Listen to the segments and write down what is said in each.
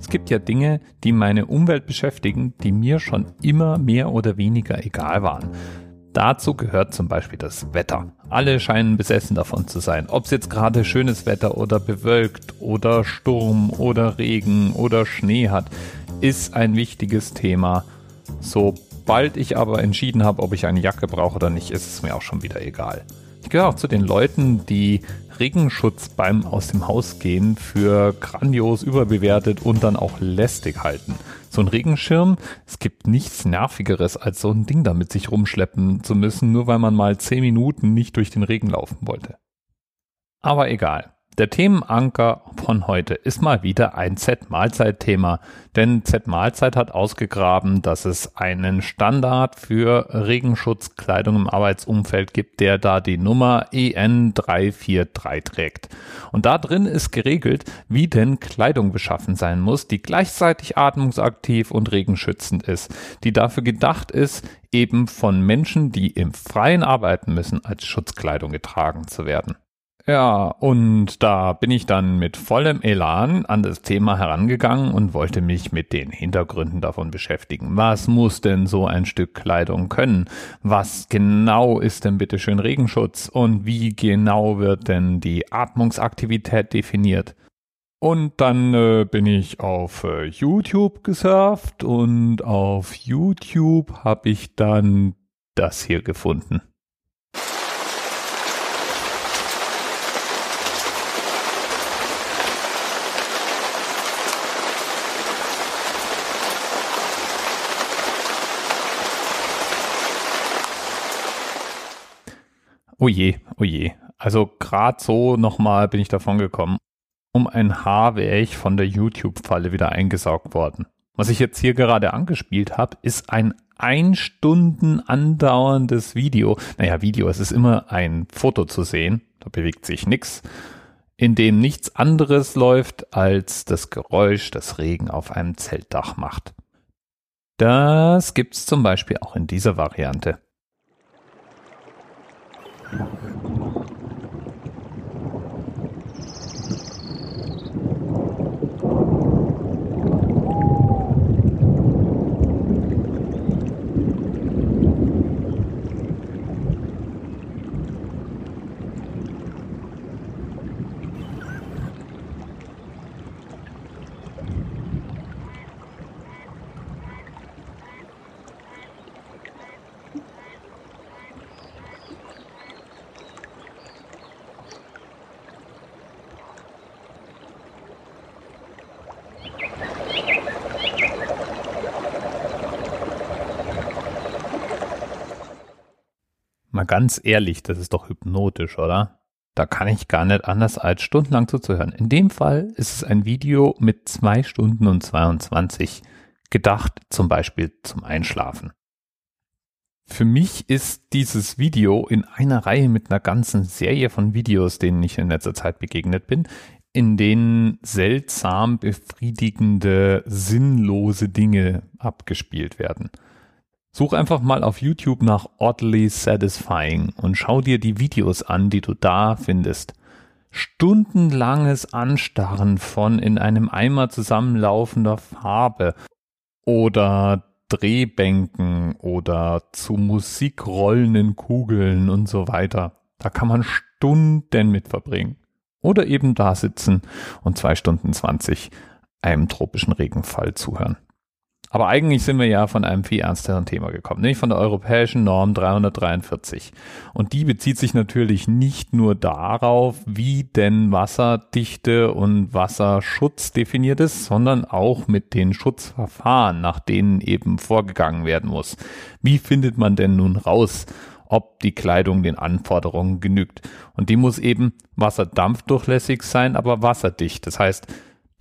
Es gibt ja Dinge, die meine Umwelt beschäftigen, die mir schon immer mehr oder weniger egal waren. Dazu gehört zum Beispiel das Wetter. Alle scheinen besessen davon zu sein. Ob es jetzt gerade schönes Wetter oder bewölkt oder Sturm oder Regen oder Schnee hat, ist ein wichtiges Thema. Sobald ich aber entschieden habe, ob ich eine Jacke brauche oder nicht, ist es mir auch schon wieder egal. Ich gehöre auch zu den Leuten, die Regenschutz beim aus dem Haus gehen für grandios überbewertet und dann auch lästig halten. So ein Regenschirm, es gibt nichts nervigeres als so ein Ding damit sich rumschleppen zu müssen, nur weil man mal zehn Minuten nicht durch den Regen laufen wollte. Aber egal. Der Themenanker von heute ist mal wieder ein Z-Mahlzeit-Thema, denn Z-Mahlzeit hat ausgegraben, dass es einen Standard für Regenschutzkleidung im Arbeitsumfeld gibt, der da die Nummer EN343 trägt. Und da drin ist geregelt, wie denn Kleidung beschaffen sein muss, die gleichzeitig atmungsaktiv und regenschützend ist, die dafür gedacht ist, eben von Menschen, die im Freien arbeiten müssen, als Schutzkleidung getragen zu werden. Ja, und da bin ich dann mit vollem Elan an das Thema herangegangen und wollte mich mit den Hintergründen davon beschäftigen. Was muss denn so ein Stück Kleidung können? Was genau ist denn bitte schön Regenschutz? Und wie genau wird denn die Atmungsaktivität definiert? Und dann äh, bin ich auf äh, YouTube gesurft und auf YouTube habe ich dann das hier gefunden. Oh oje. Oh also gerade so nochmal bin ich davon gekommen. Um ein Haar wäre ich von der YouTube-Falle wieder eingesaugt worden. Was ich jetzt hier gerade angespielt habe, ist ein ein Stunden andauerndes Video. Naja, Video, es ist immer ein Foto zu sehen, da bewegt sich nichts, in dem nichts anderes läuft, als das Geräusch, das Regen auf einem Zeltdach macht. Das gibt's zum Beispiel auch in dieser Variante. Amen. Mal ganz ehrlich, das ist doch hypnotisch, oder? Da kann ich gar nicht anders als stundenlang zuzuhören. In dem Fall ist es ein Video mit zwei Stunden und 22, gedacht zum Beispiel zum Einschlafen. Für mich ist dieses Video in einer Reihe mit einer ganzen Serie von Videos, denen ich in letzter Zeit begegnet bin, in denen seltsam befriedigende, sinnlose Dinge abgespielt werden. Such einfach mal auf YouTube nach Oddly Satisfying und schau dir die Videos an, die du da findest. Stundenlanges Anstarren von in einem Eimer zusammenlaufender Farbe oder Drehbänken oder zu Musik rollenden Kugeln und so weiter. Da kann man Stunden mit verbringen. Oder eben da sitzen und zwei Stunden zwanzig einem tropischen Regenfall zuhören. Aber eigentlich sind wir ja von einem viel ernsteren Thema gekommen, nämlich von der europäischen Norm 343. Und die bezieht sich natürlich nicht nur darauf, wie denn Wasserdichte und Wasserschutz definiert ist, sondern auch mit den Schutzverfahren, nach denen eben vorgegangen werden muss. Wie findet man denn nun raus, ob die Kleidung den Anforderungen genügt? Und die muss eben wasserdampfdurchlässig sein, aber wasserdicht. Das heißt,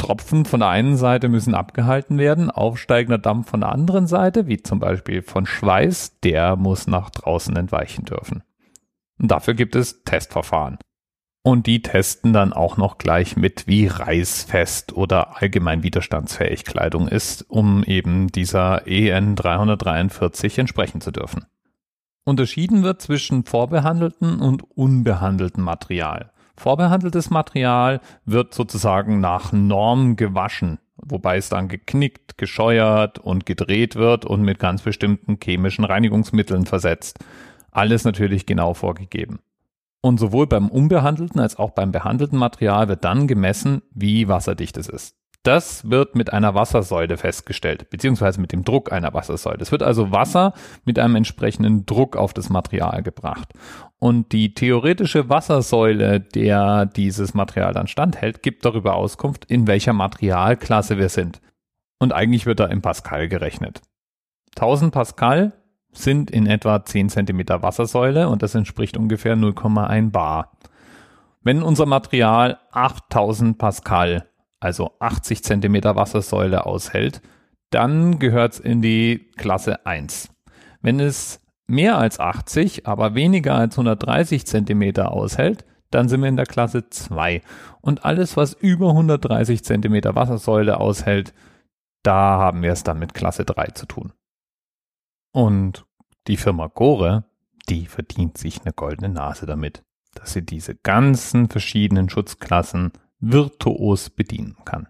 Tropfen von der einen Seite müssen abgehalten werden, aufsteigender Dampf von der anderen Seite, wie zum Beispiel von Schweiß, der muss nach draußen entweichen dürfen. Und dafür gibt es Testverfahren. Und die testen dann auch noch gleich mit, wie reißfest oder allgemein widerstandsfähig Kleidung ist, um eben dieser EN 343 entsprechen zu dürfen. Unterschieden wird zwischen vorbehandelten und unbehandeltem Material. Vorbehandeltes Material wird sozusagen nach Norm gewaschen. wobei es dann geknickt, gescheuert und gedreht wird und mit ganz bestimmten chemischen Reinigungsmitteln versetzt. Alles natürlich genau vorgegeben. Und sowohl beim unbehandelten als auch beim behandelten Material wird dann gemessen, wie wasserdicht es ist. Das wird mit einer Wassersäule festgestellt, beziehungsweise mit dem Druck einer Wassersäule. Es wird also Wasser mit einem entsprechenden Druck auf das Material gebracht. Und die theoretische Wassersäule, der dieses Material dann standhält, gibt darüber Auskunft, in welcher Materialklasse wir sind. Und eigentlich wird da im Pascal gerechnet. 1000 Pascal sind in etwa 10 Zentimeter Wassersäule und das entspricht ungefähr 0,1 Bar. Wenn unser Material 8000 Pascal also 80 Zentimeter Wassersäule aushält, dann gehört es in die Klasse 1. Wenn es mehr als 80, aber weniger als 130 Zentimeter aushält, dann sind wir in der Klasse 2. Und alles, was über 130 Zentimeter Wassersäule aushält, da haben wir es dann mit Klasse 3 zu tun. Und die Firma Gore, die verdient sich eine goldene Nase damit, dass sie diese ganzen verschiedenen Schutzklassen virtuos bedienen kann.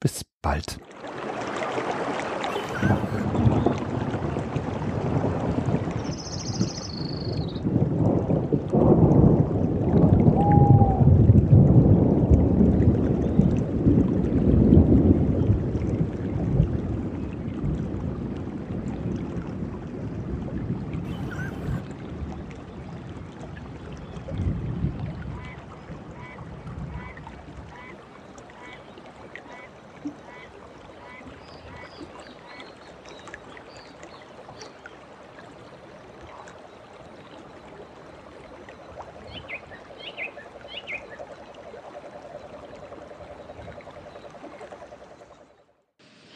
Bis bald.